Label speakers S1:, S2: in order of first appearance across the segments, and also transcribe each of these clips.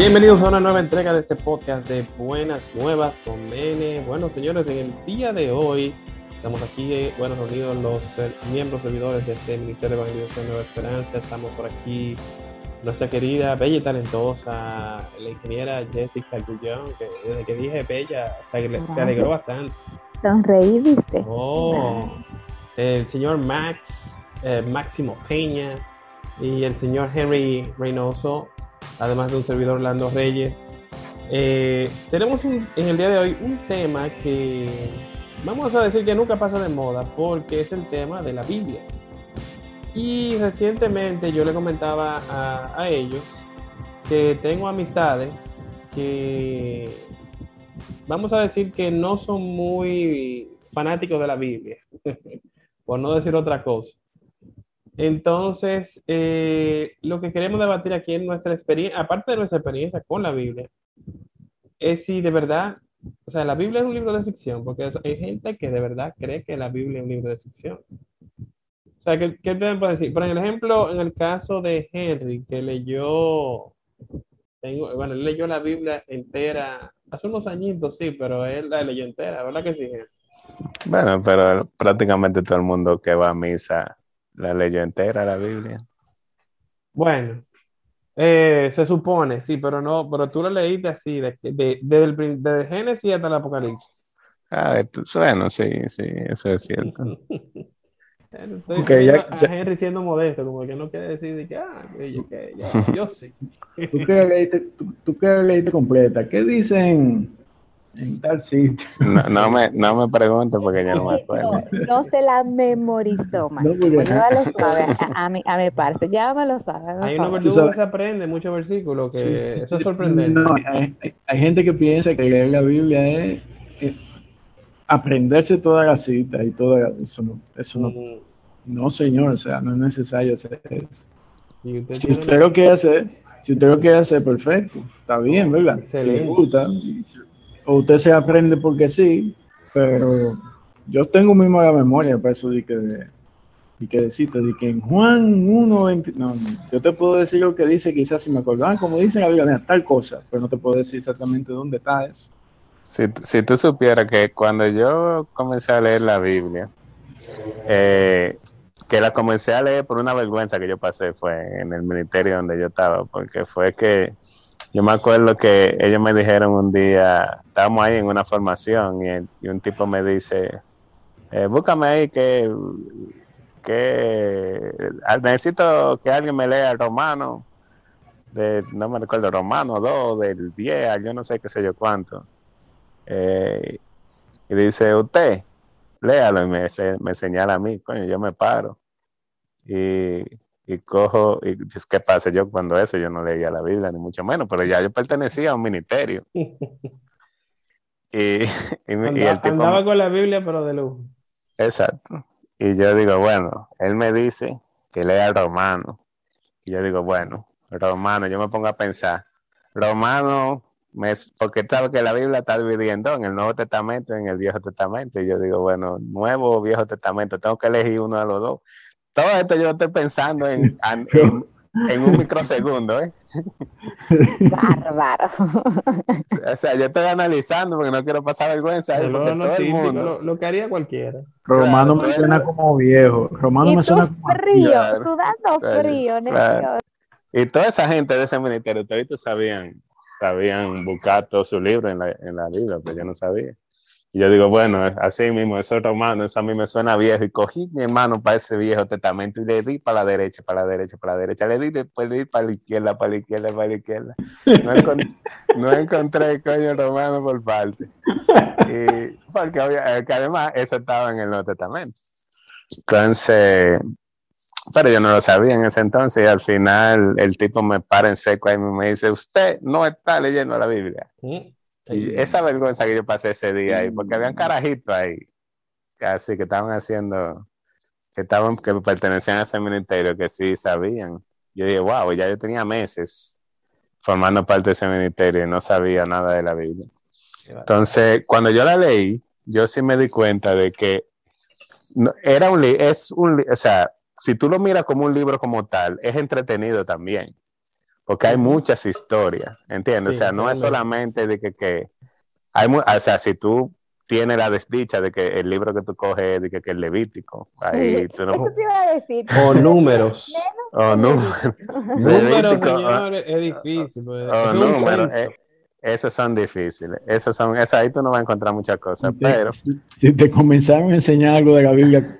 S1: Bienvenidos a una nueva entrega de este podcast de Buenas Nuevas con Mene. Bueno, señores, en el día de hoy estamos aquí, eh, bueno, reunidos los eh, miembros servidores de este Ministerio de Evangelización Nueva Esperanza. Estamos por aquí nuestra querida, bella y talentosa, la ingeniera Jessica Gullón, que desde que dije bella, se, se alegró bastante.
S2: Sonreí, viste.
S1: Oh, el señor Max, eh, Máximo Peña y el señor Henry Reynoso, además de un servidor Orlando Reyes. Eh, tenemos un- en el día de hoy un tema que vamos a decir que nunca pasa de moda porque es el tema de la Biblia. Y recientemente yo le comentaba a, a ellos que tengo amistades que vamos a decir que no son muy fanáticos de la Biblia, por no decir otra cosa. Entonces, eh, lo que queremos debatir aquí en nuestra experiencia, aparte de nuestra experiencia con la Biblia, es si de verdad, o sea, la Biblia es un libro de ficción, porque hay gente que de verdad cree que la Biblia es un libro de ficción. O sea, ¿qué, qué te puedo decir? Por ejemplo, en el caso de Henry, que leyó, tengo, bueno, él leyó la Biblia entera, hace unos añitos, sí, pero él la leyó entera, ¿verdad que sí? Henry?
S3: Bueno, pero prácticamente todo el mundo que va a misa la leyó entera, la Biblia.
S1: Bueno, eh, se supone, sí, pero no, pero tú lo leíste así, de, de- desde el desde Génesis hasta el Apocalipsis.
S3: Ah, esto- bueno, sí, sí, eso es cierto.
S1: Estoy
S4: ya-
S1: a
S4: ya-
S1: Henry siendo modesto, como que no quiere decir de que, ah, yo, que yo, yo sí.
S4: Tú que leíste, tú, tú que leíste completa, ¿qué dicen en tal sitio?
S3: No, no me, no me preguntes porque yo no me acuerdo.
S2: No, no se la memorizó.
S4: No, porque-
S2: Pues llévalo suave, a, a mi, a mi parte. Ya me lo sabe.
S1: Hay unos
S4: sabes-
S1: que se aprenden, muchos versículos, que
S4: Sí,
S1: eso es sorprendente.
S4: No, hay, hay- hay gente que piensa que leer la Biblia es, es aprenderse toda la cita y todo eso no, eso no,
S1: Mm,
S4: no señor, o sea, no es necesario hacer eso.
S1: usted
S4: Si usted lo quiere hacer, si usted lo quiere hacer, perfecto, está bien, ¿verdad? Si
S1: Excelente.
S4: le gusta, o usted se aprende porque sí, pero yo tengo muy mala memoria para eso de que, de que decirte, de que en Juan 1, 20, no, yo te puedo decir lo que dice, quizás si me acordaba, como dice la Biblia, tal cosa, pero no te puedo decir exactamente dónde está eso.
S3: Si, si tú supieras que cuando yo comencé a leer la Biblia, eh, que la comencé a leer por una vergüenza que yo pasé fue en el ministerio donde yo estaba, porque fue que yo me acuerdo que ellos me dijeron un día, estábamos ahí en una formación y, el- un tipo me dice, eh, búscame ahí que, que ah, necesito que alguien me lea Romano, de, no me recuerdo, Romano 2, del 10, al yo no sé qué sé yo cuánto. Eh, y dice, usted, léalo y me, me señala a mí, coño, yo me paro. Y, y cojo, y ¿qué pasa? Yo cuando eso, yo no leía la Biblia, ni mucho menos, pero ya yo pertenecía a un ministerio. Y, y, me- y
S1: Anda-
S3: el tipo,
S1: andaba con la Biblia, pero de lujo.
S3: exacto. Y yo digo, bueno, él me dice que lea Romano. Y yo digo, bueno, Romano, yo me pongo a pensar, Romano, me, porque sabe que la Biblia está dividiendo en el Nuevo Testamento y en el Viejo Testamento. Y yo digo, bueno, Nuevo o Viejo Testamento, tengo que elegir uno de los dos. Todo esto yo lo estoy pensando en, en, en- en un microsegundo, ¿eh?
S2: Bárbaro.
S3: O sea, yo estoy analizando porque no quiero pasar vergüenza ahí,
S1: Lo, lo
S3: todo el
S1: típico,
S3: mundo...
S1: lo, lo que haría cualquiera.
S4: Romano
S3: Claro,
S4: me suena como viejo, Romano
S2: y
S4: me suena como
S2: frío,
S3: Claro,
S2: sudando frío,
S3: claro.
S2: necio.
S3: Y toda esa gente de ese ministerio, todos sabían, sabían buscar todos sus libros en la, en la Biblia, pero yo no sabía. Y yo digo, bueno, así mismo, eso es romano, eso a mí me suena viejo. Y cogí mi mano para ese viejo testamento y le di para la derecha, para la derecha, para la derecha. Le di, después le di para la izquierda, para la izquierda, para la izquierda. No, encon- no encontré coño romano por parte. Y, porque obvia- eh, que además eso estaba en el Nuevo Testamento. Entonces, pero yo no lo sabía en ese entonces y al final el tipo me para en seco ahí y me dice, usted no está leyendo la Biblia.
S1: Mm.
S3: Y esa vergüenza que yo pasé ese día ahí, porque habían carajitos ahí, casi que estaban haciendo, que estaban, que pertenecían a ese ministerio, que sí sabían. Yo dije, wow, ya yo tenía meses formando parte de ese ministerio y no sabía nada de la Biblia. Entonces, cuando yo la leí, yo sí me di cuenta de que no- era un es un, o sea, si tú lo miras como un libro como tal, es entretenido también. Porque hay muchas historias, ¿entiendes?
S1: Sí,
S3: o sea, no es solamente de que, que hay, o sea, si tú tienes la desdicha de que el libro que tú coges es de que, que es Levítico, ahí tú no,
S2: Eso te iba a decir.
S1: O números.
S3: o no,
S1: Números,
S3: Levítico,
S1: señores, es difícil. pues,
S3: o números, eh, esos son difíciles, esos son, esa ahí tú no vas a encontrar muchas cosas, pero
S4: Si, te comenzaron a enseñar algo de la Biblia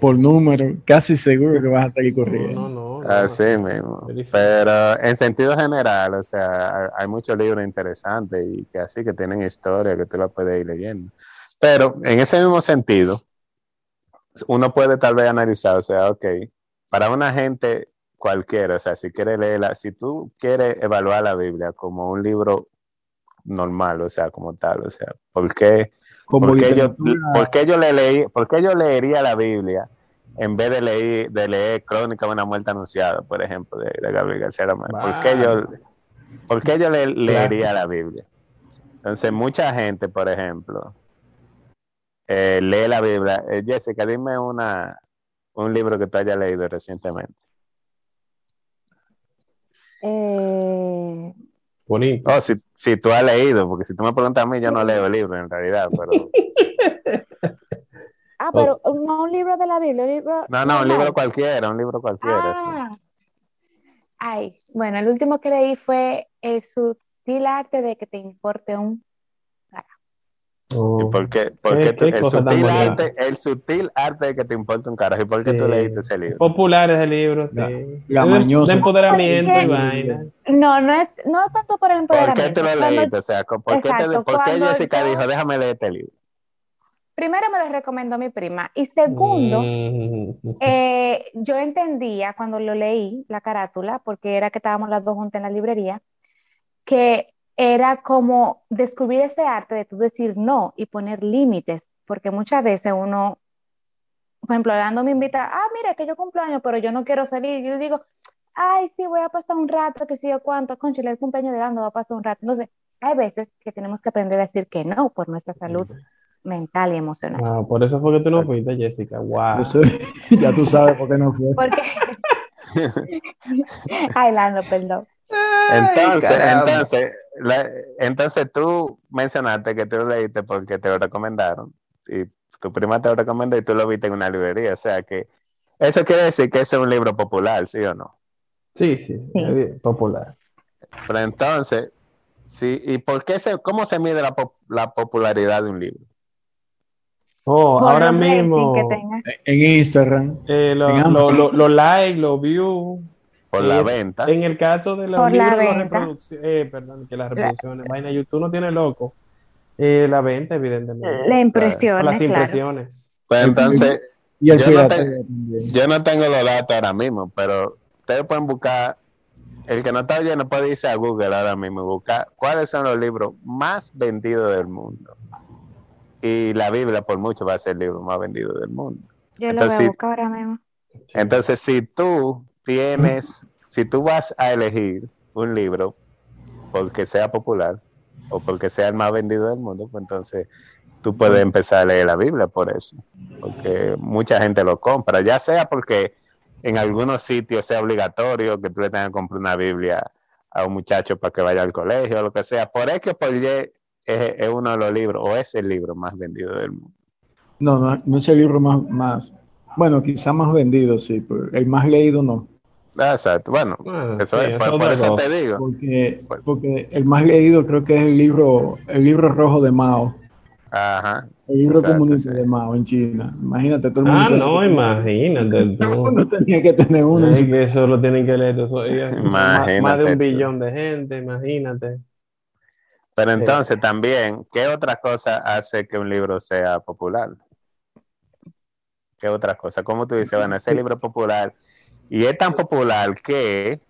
S4: por número, casi seguro que vas a salir corriendo.
S1: No, no, no.
S3: Así mismo. Pero en sentido general, o sea, hay- muchos libros interesantes y que así que tienen historia que tú la puedes ir leyendo. Pero en ese mismo sentido, uno puede tal vez analizar, o sea, ok, para una gente cualquiera, o sea, si quiere leerla, si tú quieres evaluar la Biblia como un libro normal, o sea, como tal, o sea, ¿por qué?
S4: Como
S3: ¿Por qué, yo, por qué yo le leí, por qué yo leería la Biblia en vez de leer, de leer Crónica de una muerte anunciada, por ejemplo, de, de Gabriel García Márquez? ¿Por qué yo, por qué yo le, leería la Biblia? Entonces, mucha gente, por ejemplo, eh, lee la Biblia. Eh, Jessica, dime una, un libro que tú hayas leído recientemente.
S2: Eh,
S1: Bonito.
S3: Oh, si, si tú has leído, porque si tú me preguntas a mí, yo no leo libros en realidad, pero...
S2: ah, pero no un libro de la Biblia, un libro.
S3: No, no, un libro cualquiera, un libro cualquiera. sí.
S2: Ah. Ay, bueno, el último que leí fue El sutil arte de que te importe un.
S1: Oh.
S3: ¿Y por qué? por
S1: Qué-
S3: qué tú-
S1: qué
S3: el, sutil arte, el sutil arte de que te importa un carajo. ¿Y por qué
S1: Sí.
S3: tú leíste ese libro?
S1: Popular ese libro, sí.
S4: La-
S1: Es
S4: la
S1: de- empoderamiento y vaina.
S2: No, no es, no tanto por el
S3: ¿Por qué
S2: empoderamiento.
S3: tú lo leíste? O sea, ¿por qué, te- por qué Jessica
S2: yo-
S3: dijo, déjame leer este libro?
S2: Primero me lo recomendó mi prima. Y segundo,
S1: Mm.
S2: eh, yo entendía cuando lo leí, la carátula, porque era que estábamos las dos juntas en la librería, que era como descubrir ese arte de tú decir no y poner límites, porque muchas veces uno, por ejemplo, Orlando me invita, ah, mira, que yo cumplo años, pero yo no quiero salir. Y yo le digo, ay, sí, voy a pasar un rato, que sé yo cuánto, concha, el cumpleaños de Orlando va a pasar un rato. Entonces, hay veces que tenemos que aprender a decir que no por nuestra salud mental y emocional.
S1: Ah, por eso fue que tú no fuiste, Jessica. Wow.
S4: Eso- ya tú sabes por qué no fue.
S2: Porque, ay, Orlando, perdón.
S3: Entonces, entonces, la- entonces tú mencionaste que tú lo leíste porque te lo recomendaron y tu prima te lo recomendó y tú lo viste en una librería. O sea que eso quiere decir que ese es un libro popular, ¿sí o no?
S1: Sí, sí, sí, popular.
S3: Pero entonces, sí, ¿y por qué se, cómo se mide la popularidad de un libro?
S1: Oh,
S2: Por
S1: ahora
S2: los
S1: mismo.
S4: En Instagram.
S1: eh, lo-
S4: En
S1: lo- lo- los likes, los views.
S3: Por
S1: eh,
S3: la venta.
S1: En el caso de los
S2: Por la
S1: libros, las
S2: venta.
S1: reproducciones, eh, perdón, que las reproducciones, vaina, YouTube no tiene loco. Eh, la venta, evidentemente.
S2: La
S1: O
S2: impresión,
S1: las
S2: claro.
S1: impresiones.
S3: Pues entonces,
S4: Y el
S3: Yo no te- yo no tengo los datos ahora mismo, pero ustedes pueden buscar, el que no está oyendo puede irse a Google ahora mismo y buscar cuáles son los libros más vendidos del mundo. Y la Biblia por mucho va a ser el libro más vendido del mundo.
S2: Yo lo
S3: Entonces,
S2: voy a
S3: sí.
S2: buscar ahora mismo.
S3: Entonces, si tú tienes, si tú vas a elegir un libro porque sea popular o porque sea el más vendido del mundo, pues entonces tú puedes empezar a leer la Biblia por eso, porque mucha gente lo compra, ya sea porque en algunos sitios sea obligatorio que tú le tengas que comprar una Biblia a un muchacho para que vaya al colegio o lo que sea, por eso que por es, es uno de los libros o es el libro más vendido del mundo.
S4: No, no, no es el libro más, más, bueno, quizá más vendido, sí, pero el más leído no.
S3: Exacto, bueno,
S1: Ah,
S3: eso
S1: sí,
S3: es, por,
S1: eso
S3: por
S1: de
S3: eso
S1: dos.
S3: te digo.
S4: Porque, porque el más leído creo que es el libro, el libro rojo de Mao,
S3: Ajá.
S4: el libro
S3: Exacto,
S4: comunista
S3: sí.
S4: de Mao en China. Imagínate, todo el mundo.
S1: Ah, no, imagínate
S4: todo mundo tenía que tener uno.
S1: Es que eso lo tienen que leer todos. Más, más de un
S3: tú.
S1: billón de gente, imagínate.
S3: Pero
S1: Sí.
S3: entonces también, ¿qué otra cosa hace que un libro sea popular? ¿Qué otra cosa? ¿Cómo tú dices, bueno, ese libro es popular y es tan popular que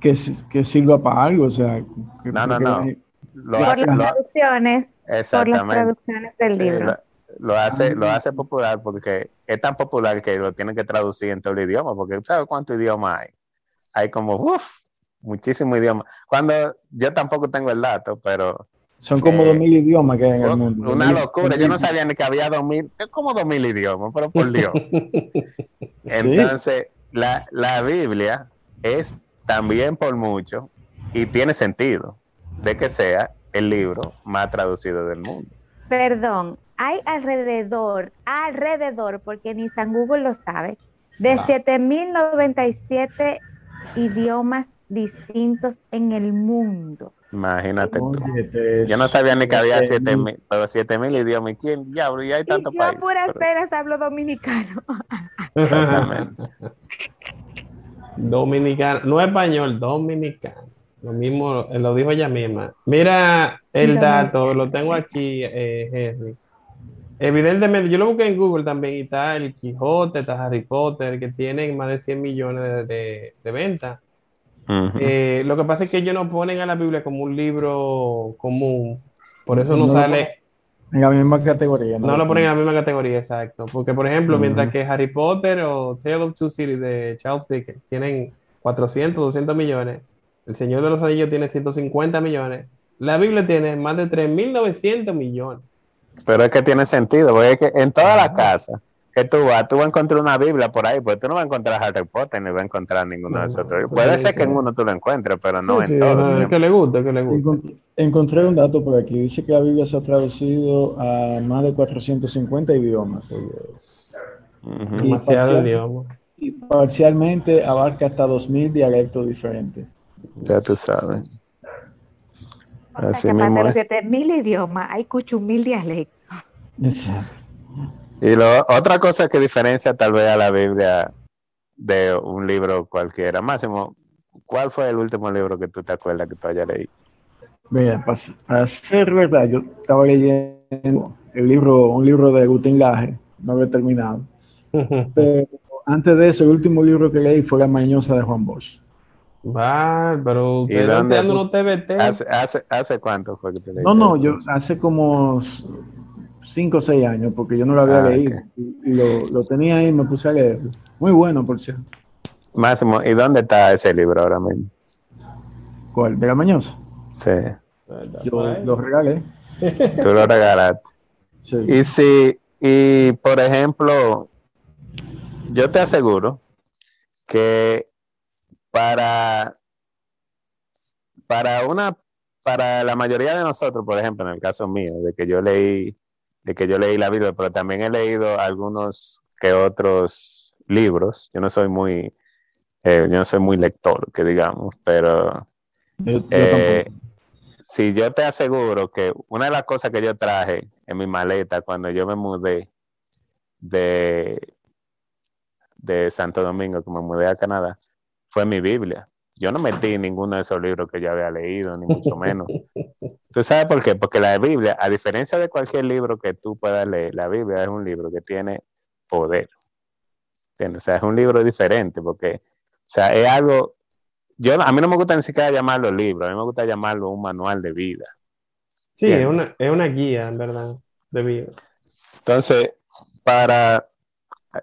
S4: que, que sirva para algo, o sea. que-
S3: No, no,
S4: que
S3: no. lo
S2: Por
S3: hace,
S2: las
S3: lo-
S2: traducciones, por las
S3: exactamente,
S2: traducciones del
S3: Sí,
S2: libro.
S3: lo, lo hace, lo
S4: Ah.
S3: hace popular porque es tan popular que lo tienen que traducir en todo el idioma, porque ¿sabes cuántos idiomas hay? Hay como, uff, muchísimos idiomas. Cuando yo tampoco tengo el dato, pero
S4: Son como
S3: Eh,
S4: dos mil idiomas que hay en el
S3: Un-
S4: mundo.
S3: Una locura, yo no sabía ni que había dos mil, es como dos mil idiomas, pero por Dios. Entonces, la, la Biblia es también por mucho y tiene sentido de que sea el libro más traducido del mundo.
S2: Perdón, hay alrededor, alrededor, porque ni San Google lo sabe, de
S1: Ah.
S2: 7.097 idiomas distintos en el mundo.
S3: Imagínate tú. Yo no sabía ni que había
S4: Siete
S3: siete
S4: mil.
S3: pero siete mil idiomas. ¿Y quién diablo? Y hay
S2: Y
S3: tantos
S2: yo a
S3: países.
S2: puras
S3: pero-
S2: hablo dominicano.
S3: Exactamente.
S1: Dominicano, no español, dominicano. Lo mismo, eh, lo dijo ella misma. Mira el dato, lo tengo aquí, eh, Henry. Evidentemente, yo lo busqué en Google también y está el Quijote, está Harry Potter, que tienen más de 100 millones de, de, de ventas. Eh, lo que pasa es que ellos no ponen a la Biblia como un libro común, por eso no
S4: No
S1: sale,
S4: En la misma categoría.
S1: no lo ponen en la misma categoría, exacto. Porque, por ejemplo, mientras que Harry Potter o Tale of Two Cities de Charles Dickens tienen 400, 200 millones, El Señor de los Anillos tiene 150 millones, la Biblia tiene más de 3.900 millones.
S3: Pero es que tiene sentido, porque es que en todas las casas que tú vas, tú vas a encontrar una Biblia por ahí, pues tú no vas a encontrar Harry Potter ni vas a encontrar ninguno de esos otros. Puede ser que en uno tú lo encuentres, pero no
S1: Sí,
S3: en
S1: sí,
S3: todos.
S1: no, que le gusta, es que le gusta.
S4: Encont- Encontré un dato por aquí. Dice que la Biblia se ha traducido a más de 450 idiomas.
S3: Ujú.
S1: Demasiado
S4: parcial.
S1: idioma.
S4: Y parcialmente abarca hasta 2.000 dialectos diferentes.
S3: Ya tú sabes.
S2: O sea,
S3: Así
S2: que aparte
S3: mismo
S2: de los
S3: es.
S2: 7.000 idiomas, hay cuchumil dialectos.
S4: Exacto.
S3: Y lo, otra cosa que diferencia tal vez a la Biblia de un libro cualquiera. Máximo, ¿cuál fue el último libro que tú te acuerdas que tú hayas leído?
S4: Mira, para, para ser verdad, yo estaba leyendo el libro, un libro de Agustín Laje, no había terminado. Pero antes de eso, el último libro que leí fue La Mañosa de Juan Bosch.
S1: Va, pero
S3: ¿Y
S1: no
S3: dónde
S1: TBT.
S3: ¿Hace, hace, hace cuánto fue que te leíste
S4: No, no,
S3: eso?
S4: yo hace como 5 o 6 años, porque yo no lo había
S3: Ah,
S4: leído. Y, lo, lo tenía ahí y me puse a leer. Muy bueno, por cierto.
S3: Máximo, ¿y dónde está ese libro ahora mismo?
S4: ¿Cuál? ¿De La Mañosa?
S3: Sí,
S4: Yo lo regalé.
S3: tú lo regalaste.
S4: Sí.
S3: Y si, y por ejemplo, yo te aseguro que para, para una, para la mayoría de nosotros, por ejemplo, en el caso mío, de que yo leí, de que yo leí la Biblia, pero también he leído algunos que otros libros. Yo no soy muy, eh, yo no soy muy lector, que digamos, pero
S4: Yo- yo
S3: eh, si yo te aseguro que una de las cosas que yo traje en mi maleta cuando yo me mudé de, de Santo Domingo, que me mudé a Canadá, fue mi Biblia. Yo no metí ninguno de esos libros que yo había leído, ni mucho menos. ¿Tú sabes por qué? Porque la Biblia, a diferencia de cualquier libro que tú puedas leer, la Biblia es un libro que tiene poder. ¿Entiendes? O sea, es un libro diferente porque, o sea, es algo, yo, a mí no me gusta ni siquiera llamarlo libro, a mí me gusta llamarlo un manual de vida.
S1: Sí, es una, es una guía, en verdad, de vida.
S3: Entonces, para,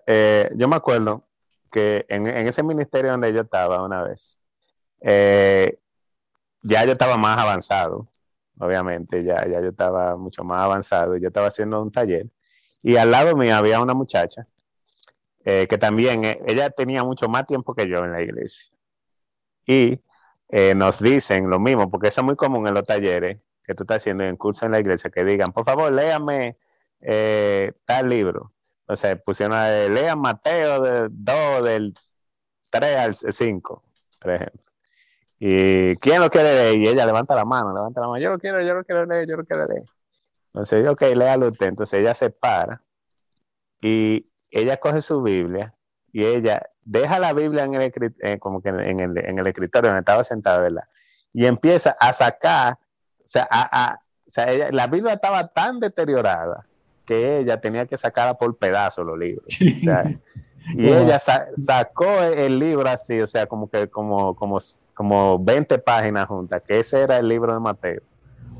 S3: eh, yo me acuerdo que en, en ese ministerio donde yo estaba una vez, eh, ya yo estaba más avanzado, obviamente, ya, ya yo estaba mucho más avanzado, yo estaba haciendo un taller y al lado mío había una muchacha eh, que también, eh, ella tenía mucho más tiempo que yo en la iglesia. Y eh, nos dicen lo mismo, porque eso es muy común en los talleres que tú estás haciendo en curso en la iglesia, que digan, por favor, léame tal libro. O sea, pusieron, lean Mateo de 2 del 3 al 5, por ejemplo. ¿Y quién lo quiere leer? Y ella levanta la mano, levanta la mano, yo lo quiero, yo lo quiero leer, yo lo quiero leer. Entonces, yo, ok, léalo usted. Entonces ella se para y ella coge su Biblia y ella deja la Biblia en el, eh, como que en, el, en el escritorio donde estaba sentada, ¿verdad? Y empieza a sacar, o sea, a, a- o sea, ella- la Biblia estaba tan deteriorada que ella tenía que sacarla por pedazos los libros. O sea, y ella sa- sacó el libro así, o sea, como que como, como, como 20 páginas juntas, que ese era el libro de Mateo.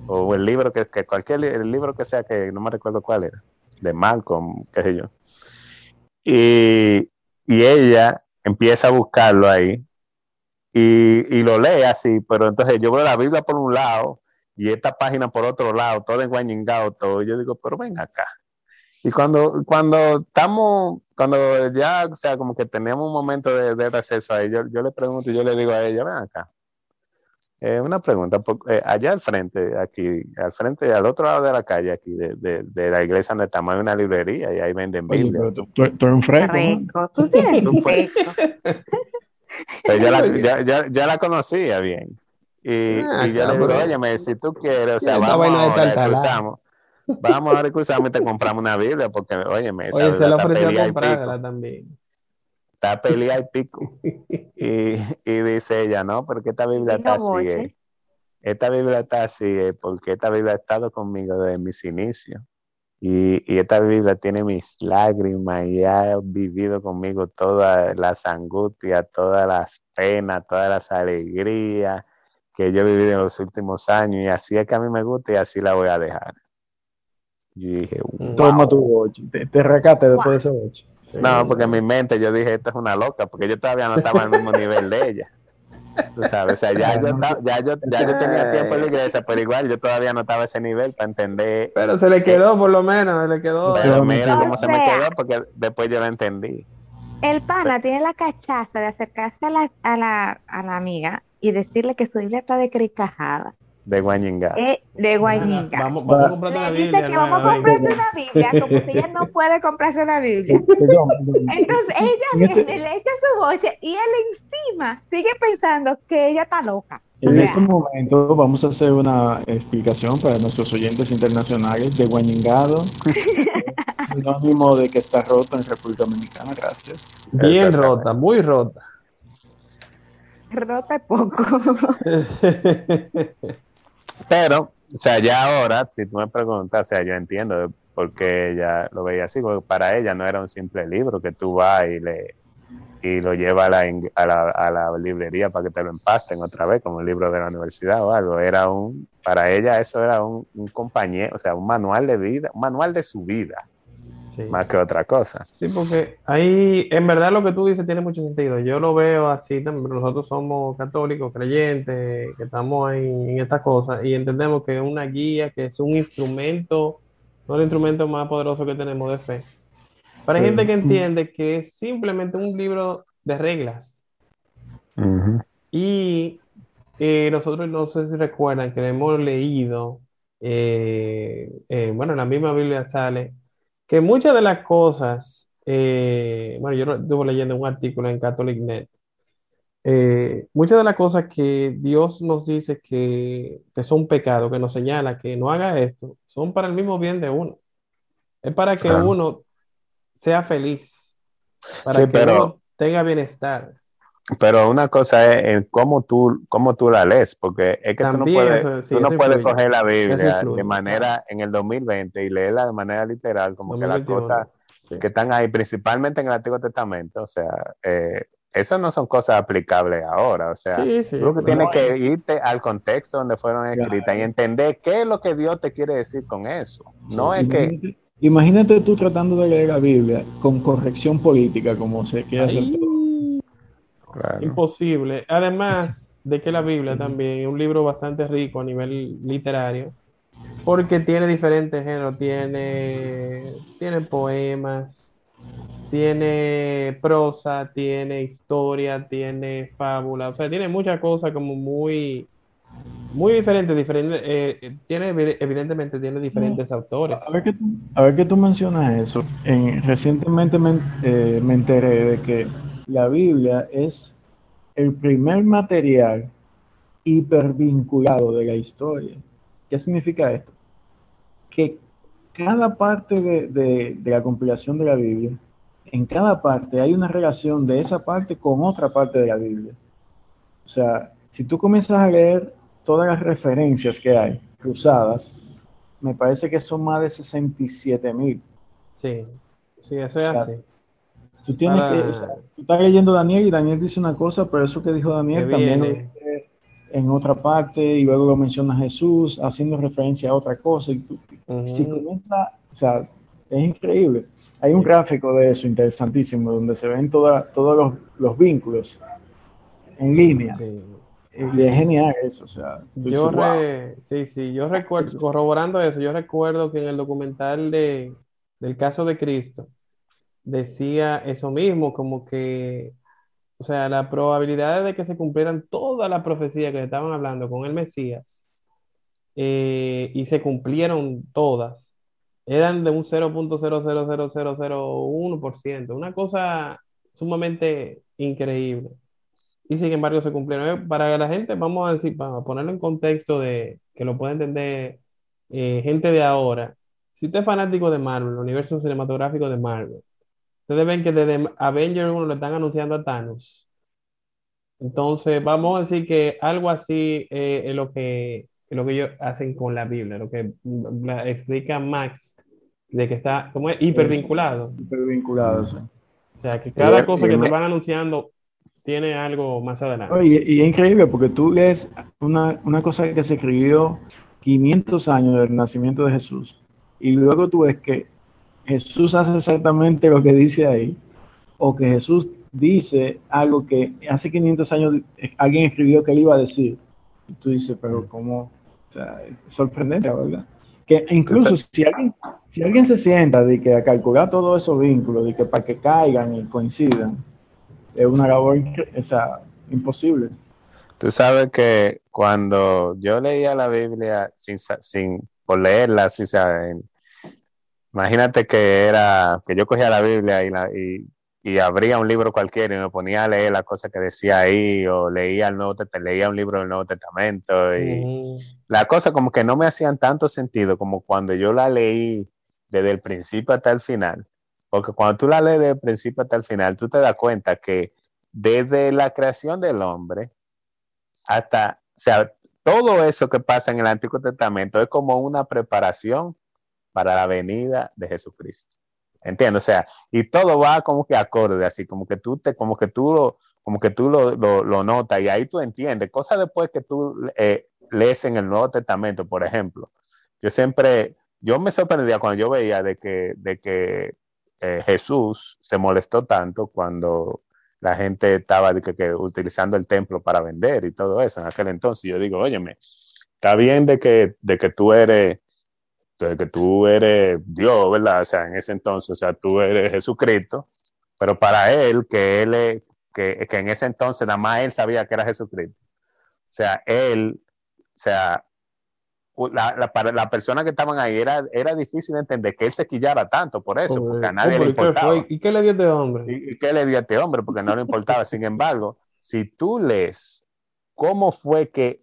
S3: O el libro que, cualquier el libro que sea, que no me recuerdo cuál era, de Malcolm, qué sé yo. Y, y ella empieza a buscarlo ahí y, y lo lee así, pero entonces yo veo la Biblia por un lado y esta página por otro lado, todo enguañingado, todo. Y yo digo, pero ven acá. Y cuando, cuando estamos, cuando ya, o sea, como que tenemos un momento de, de receso ahí, yo, yo le pregunto y yo le digo a ella, ven acá. Eh, una pregunta, por- eh, allá al frente, aquí, al frente, al otro lado de la calle, aquí, de, de- de la iglesia donde estamos, hay una librería y ahí venden
S4: Oye,
S3: Biblia.
S4: pero tú, tú- tú eres un fresco.
S2: Tú tienes
S3: Tú. Pero yo, la, ya, ya- ya la conocía bien. Y,
S1: Ah,
S3: y yo le digo, oye, me, si tú quieres, o sea, vamos ahora, cruzamos. Vamos ahora, cruzamos y te compramos una Biblia, porque, oye, me
S1: Oye, se le ofreció comprarla también.
S3: está pelea y pico. Y, y dice ella, no, porque esta Biblia está así. eh. Esta Biblia está así, eh, porque esta Biblia ha estado conmigo desde mis inicios. Y, y esta Biblia tiene mis lágrimas y ha vivido conmigo todas las angustias, todas las penas, todas las alegrías que yo he vivido en los últimos años. Y así es que a mí me gusta y así la voy a dejar. Y dije, wow.
S4: Toma tu boche. Te, te recate después de ese boche.
S3: No, porque en mi mente yo dije, esta es una loca, porque yo todavía no estaba al mismo nivel de ella. Tú sabes, o sea, ya yo, estaba- ya yo, ya yo tenía tiempo en la iglesia, pero igual yo todavía no estaba a ese nivel para entender.
S1: Pero se le quedó, por lo menos, se le quedó.
S3: Pero mira cómo se me quedó, porque después yo lo entendí.
S2: El pana tiene la cachaza de acercarse a la, a la, a la amiga y decirle que su Biblia está decricajada.
S3: De Guañingá.
S2: Eh, de Guayiga.
S1: Vamos, vamos a comprarte una
S2: Le dice
S1: Biblia.
S2: que vamos a comprarse una Biblia, como si ella no puede comprarse una Biblia.
S4: Perdón.
S2: Entonces ella
S4: este-
S2: viene, le echa su boche y él encima sigue pensando que ella está loca.
S4: En este momento vamos a hacer una explicación para nuestros oyentes internacionales de Guañingado, sinónimo de que está roto en República Dominicana, gracias.
S1: Bien rota, muy rota.
S2: Rota poco.
S3: Pero, o sea, ya ahora, si tú me preguntas, o sea, yo entiendo por qué ella lo veía así, porque para ella no era un simple libro que tú vas y le y lo llevas a la, a la, a la librería para que te lo empasten otra vez, como el libro de la universidad o algo. Era un, para ella eso era un, un compañero, o sea, un manual de vida, un manual de su vida,
S1: Sí.
S3: más que otra cosa.
S1: Sí, porque ahí, en verdad lo que tú dices tiene mucho sentido. Yo lo veo así también. Nosotros somos católicos, creyentes, que estamos en, en estas cosas y entendemos que es una guía, que es un instrumento, no el instrumento más poderoso que tenemos de fe. Pero hay
S4: Sí.
S1: gente que entiende que es simplemente un libro de reglas. Y eh, nosotros no sé si recuerdan que hemos leído, eh, eh, bueno, en la misma Biblia sale que muchas de las cosas, eh, bueno, yo estuve leyendo un artículo en CatholicNet, eh, muchas de las cosas que Dios nos dice que, que son pecados, que nos señala que no haga esto, son para el mismo bien de uno. Es para que
S3: Claro.
S1: uno sea feliz, para
S3: Sí,
S1: que
S3: pero-
S1: uno tenga bienestar.
S3: Pero una cosa es en cómo tú, cómo tú la lees, porque es que tú no
S1: También
S3: puedes,
S1: eso- sí,
S3: tú no puedes
S1: influye.
S3: coger la Biblia de manera en el 2020 y leerla de manera literal, como que las
S1: 2021.
S3: cosas
S1: Sí.
S3: que están ahí, principalmente en el Antiguo Testamento, o sea, eh, eso no son cosas aplicables ahora, o sea,
S1: Sí, sí,
S3: tú que tienes que irte al contexto donde fueron escritas y entender qué es lo que Dios te quiere decir con eso. No es que,
S4: Imagínate, imagínate tú tratando de leer la Biblia con corrección política, como se quiere hacer
S1: Ahí,
S4: todo.
S3: Claro.
S1: imposible. Además de que la Biblia también es un libro bastante rico a nivel literario, porque tiene diferentes géneros, tiene, tiene poemas, tiene prosa, tiene historia, tiene fábula, o sea, tiene muchas cosas como muy, muy diferentes, diferentes, eh, tiene evi- evidentemente tiene diferentes autores.
S4: A ver que tú, a ver que tú mencionas eso. En- recientemente me, eh, me enteré de que la Biblia es el primer material hipervinculado de la historia. ¿Qué significa esto? Que cada parte de, de- de la compilación de la Biblia, en cada parte hay una relación de esa parte con otra parte de la Biblia. O sea, si tú comienzas a leer todas las referencias que hay cruzadas, me parece que son más de 67 mil.
S1: Sí, sí, eso es
S4: O sea,
S1: así.
S4: Tú tienes
S1: Para-
S4: que, o sea, tú estás leyendo Daniel y Daniel dice una cosa, pero eso que dijo Daniel
S1: Que
S4: también lo
S1: viene.
S4: dice en otra parte y luego lo menciona Jesús haciendo referencia a otra cosa. Y tú- si
S1: Ujú.
S4: comienza, o sea, es increíble. Hay un gráfico de eso interesantísimo donde se ven toda- todos los, los vínculos en línea.
S1: Sí.
S4: Y es genial eso, o sea,
S1: Yo
S4: dices, "Wow".
S1: re- sí, sí, yo recuerdo, corroborando eso, yo recuerdo que en el documental de, del caso de Cristo decía eso mismo, como que o sea, la probabilidad de que se cumplieran todas las profecías que estaban hablando con el Mesías eh, y se cumplieron todas, eran de un 0.000001%, una cosa sumamente increíble. Y sin embargo se cumplieron. Eh, para la gente, vamos a decir, para ponerlo en contexto de que lo pueda entender eh, gente de ahora, si usted es fanático de Marvel, el universo cinematográfico de Marvel, ustedes ven que desde Avengers 1 le están anunciando a Thanos. Entonces, vamos a decir que algo así eh, es lo que, es lo que ellos hacen con la Biblia, lo que la explica Max, de que está como es hipervinculado.
S4: Hipervinculado, sí.
S1: O sea, que cada cosa que te van anunciando tiene algo más adelante.
S4: Y es increíble porque tú lees una, una cosa que se escribió 500 años del nacimiento de Jesús y luego tú ves que Jesús hace exactamente lo que dice ahí o que Jesús dice algo que hace 500 años alguien escribió que él iba a decir. Y tú dices, pero ¿cómo? O sea, es sorprendente, ¿verdad? Que incluso si alguien, si alguien se sienta de que a calcular todos esos vínculos, de que para que caigan y coincidan, es una labor o sea, imposible.
S3: Tú sabes que cuando yo leía la Biblia sin, sin por leerla, sin saber, imagínate que era que yo cogía la Biblia y, la, y, y, abría un libro cualquiera y me ponía a leer las cosas que decía ahí o leía el Nuevo leía un libro del Nuevo Testamento y la cosa como que no me hacían tanto sentido como cuando yo la leí desde el principio hasta el final. Porque cuando tú la lees desde el principio hasta el final, tú te das cuenta que desde la creación del hombre hasta, o sea, todo eso que pasa en el Antiguo Testamento es como una preparación para la venida de Jesucristo. ¿Entiendes? O sea, y todo va como que acorde, así como que tú te, como que tú lo, como que tú lo, lo, notas y ahí tú entiendes. Cosas después que tú eh, lees en el Nuevo Testamento, por ejemplo. Yo siempre, yo me sorprendía cuando yo veía de que, de que eh, Jesús se molestó tanto cuando la gente estaba utilizando el templo para vender y todo eso en aquel entonces. Yo digo, óyeme, está bien de que, de que tú eres de que tú eres Dios, ¿verdad? O sea, en ese entonces, o sea, tú eres Jesucristo, pero para él, que él, que, que en ese entonces nada más él sabía que era Jesucristo. O sea, él, o sea, la, para la persona que estaban ahí era, era difícil entender que él se quillara tanto por eso, porque a nadie le importaba.
S1: ¿Y qué le dio a este hombre?
S3: ¿Y, qué le dio a este hombre? Porque no le importaba. Sin embargo, si tú lees cómo fue que,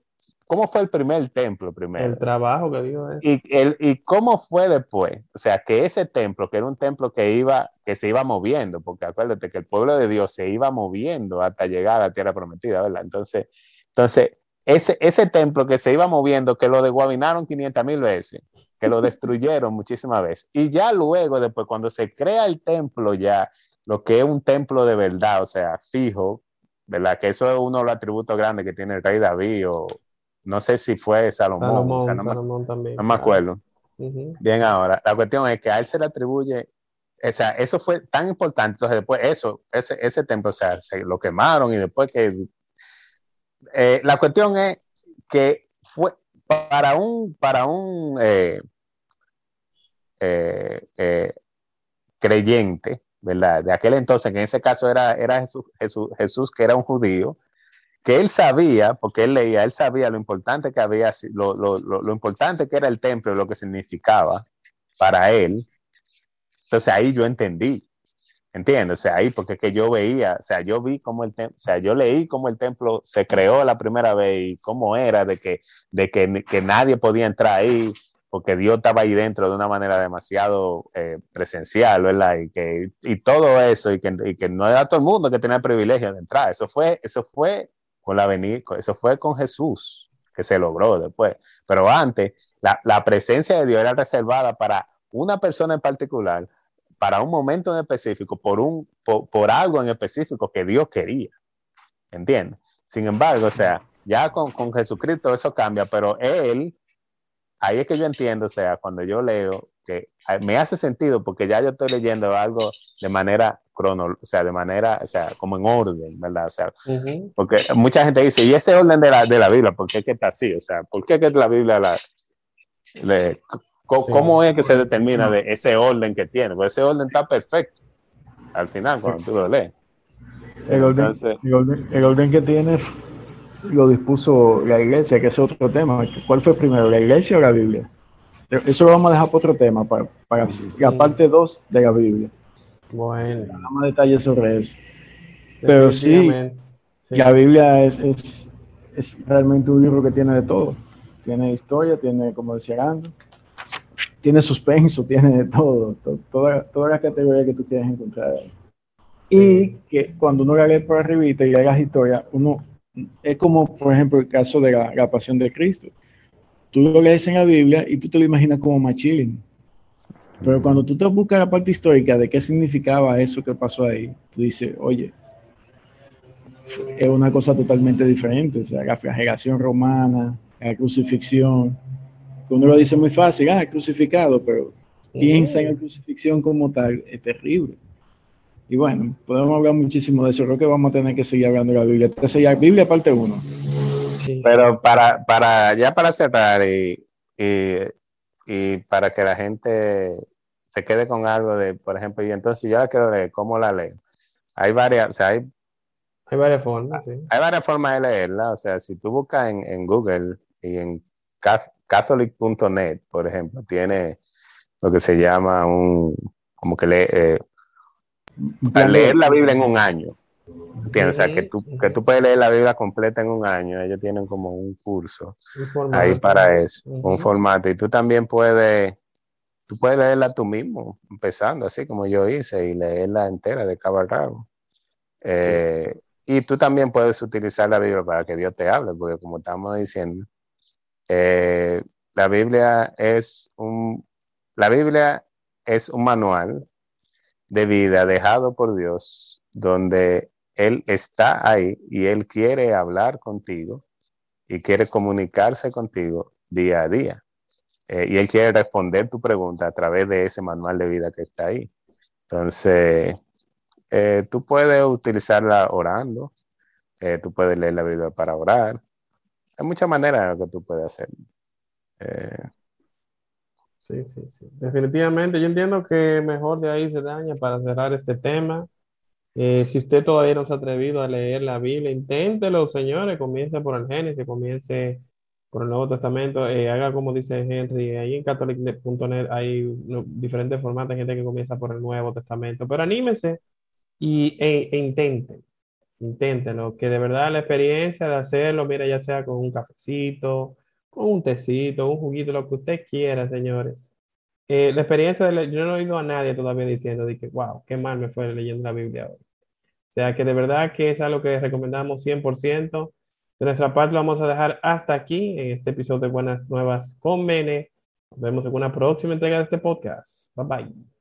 S3: cómo fue el primer templo primero.
S1: El trabajo que dio
S3: Y, el, y cómo fue después. O sea, que ese templo, que era un templo que iba, que se iba moviendo, porque acuérdate que el pueblo de Dios se iba moviendo hasta llegar a la tierra prometida, ¿verdad? Entonces, entonces ese, ese templo que se iba moviendo, que lo desguabinaron 500 mil veces, que lo destruyeron muchísimas veces. Y ya luego, después, cuando se crea el templo, ya lo que es un templo de verdad, o sea, fijo, ¿verdad? Que eso es uno de los atributos grandes que tiene el rey David, o no sé si fue Salomón,
S1: Salomón, también.
S3: No me acuerdo. Bien, ahora, la cuestión es que a él se le atribuye o sea, eso fue tan importante. Entonces, después, eso, ese, ese templo, o sea, se lo quemaron y después que eh, la cuestión es que fue para un, para un eh, eh, creyente, ¿verdad? De aquel entonces, que en ese caso era, era Jesús, Jesús, que era un judío, que él sabía, porque él leía, él sabía lo importante que había, lo, lo, lo, importante que era el templo, lo que significaba para él. Entonces ahí yo entendí, ¿Entiendes? O ahí, porque que yo veía, o sea, yo vi cómo el templo, o sea, yo leí cómo el templo se creó la primera vez y cómo era de que, de que, que nadie podía entrar ahí porque Dios estaba ahí dentro de una manera demasiado eh, presencial, ¿verdad? Y, que, y todo eso, y que, y que, no era todo el mundo que tenía el privilegio de entrar. Eso fue, eso fue con la venida, eso fue con Jesús que se logró después. Pero antes, la, la presencia de Dios era reservada para una persona en particular para un momento en específico, por, un, por, algo en específico que Dios quería. ¿Entiendes? Sin embargo, o sea, ya con, con, Jesucristo eso cambia, pero Él, ahí es que yo entiendo, o sea, cuando yo leo, que me hace sentido porque ya yo estoy leyendo algo de manera crono, o sea, de manera, o sea, como en orden, ¿verdad? O sea, porque mucha gente dice, ¿y ese orden de la, de la Biblia? ¿Por qué que está así? O sea, ¿por qué que la Biblia la, le, ¿Cómo, es que se determina de ese orden que tiene? Pues ese orden está perfecto al final cuando tú lo lees.
S4: El orden,
S3: Entonces-
S4: el orden- el orden que tiene lo dispuso la iglesia, que es otro tema. ¿Cuál fue primero, la iglesia o la Biblia? Eso lo vamos a dejar para otro tema, para, para la parte 2 de la Biblia.
S1: Bueno,
S4: Nada más detalles sobre eso. Pero sí. La Biblia es, es, es realmente un libro que tiene de todo. Tiene historia, tiene, como decía Ando, tiene suspenso, tiene de todo, to- toda, toda la categoría que tú quieras encontrar. Y que cuando uno la lee por arribita y lee las historias, uno es como, por ejemplo, el caso de la, la pasión de Cristo. Tú lo lees en la Biblia y tú te lo imaginas como más chilling. Pero cuando tú te buscas la parte histórica de qué significaba eso que pasó ahí, tú dices, oye, es una cosa totalmente diferente. O sea, la flagelación romana, la crucifixión, que uno lo dice muy fácil, ah, crucificado, pero piensa en la crucifixión como tal, es terrible. Y bueno, podemos hablar muchísimo de eso. Creo que vamos a tener que seguir hablando de la Biblia. Entonces, ya, Biblia parte 1.
S1: Sí.
S3: Pero para, para, ya para cerrar y, y, y para que la gente se quede con algo de, por ejemplo, y entonces yo la quiero leer, ¿cómo la leo? Hay varias, o sea, hay,
S1: Hay varias formas, sí.
S3: hay varias formas de leerla, o sea, si tú buscas en, en Google y en cath- catholic.net, por ejemplo, tiene lo que se llama un, como que lee, eh, para leer la Biblia en un año. Sea, que tú, que tú puedes leer la Biblia completa en un año. Ellos tienen como un curso
S1: Un
S3: ahí para eso,
S1: Ujú.
S3: un formato. Y tú también puedes, tú puedes leerla tú mismo, empezando así como yo hice, y leerla entera de cabo a rabo. Eh, Y tú también puedes utilizar la Biblia para que Dios te hable, porque como estamos diciendo, eh, la Biblia es un, la Biblia es un manual de vida dejado por Dios, donde Él está ahí y Él quiere hablar contigo y quiere comunicarse contigo día a día. Eh, y Él quiere responder tu pregunta a través de ese manual de vida que está ahí. Entonces, eh, tú puedes utilizarla orando, eh, tú puedes leer la Biblia para orar. Hay muchas maneras en que tú puedes hacerlo.
S1: Sí, sí, sí. Definitivamente, yo entiendo que mejor de ahí se daña para cerrar este tema. Eh, si usted todavía no se ha atrevido a leer la Biblia, inténtelo, señores. Comience por el Génesis, comience por el Nuevo Testamento. eh, haga como dice Henry, ahí en catholic.net hay no, diferentes formatos de gente que comienza por el Nuevo Testamento. Pero anímese y, e, e intenten, inténtenlo, que de verdad la experiencia de hacerlo, mira, ya sea con un cafecito con un tecito, un juguito, lo que usted quiera, señores. Eh, la experiencia de le- yo no he oído a nadie todavía diciendo de que, wow, qué mal me fue leyendo la Biblia hoy. Sea que de verdad que es algo que recomendamos 100%. De nuestra parte lo vamos a dejar hasta aquí en este episodio de Buenas Nuevas con Mene. Nos vemos en una próxima entrega de este podcast. Bye bye.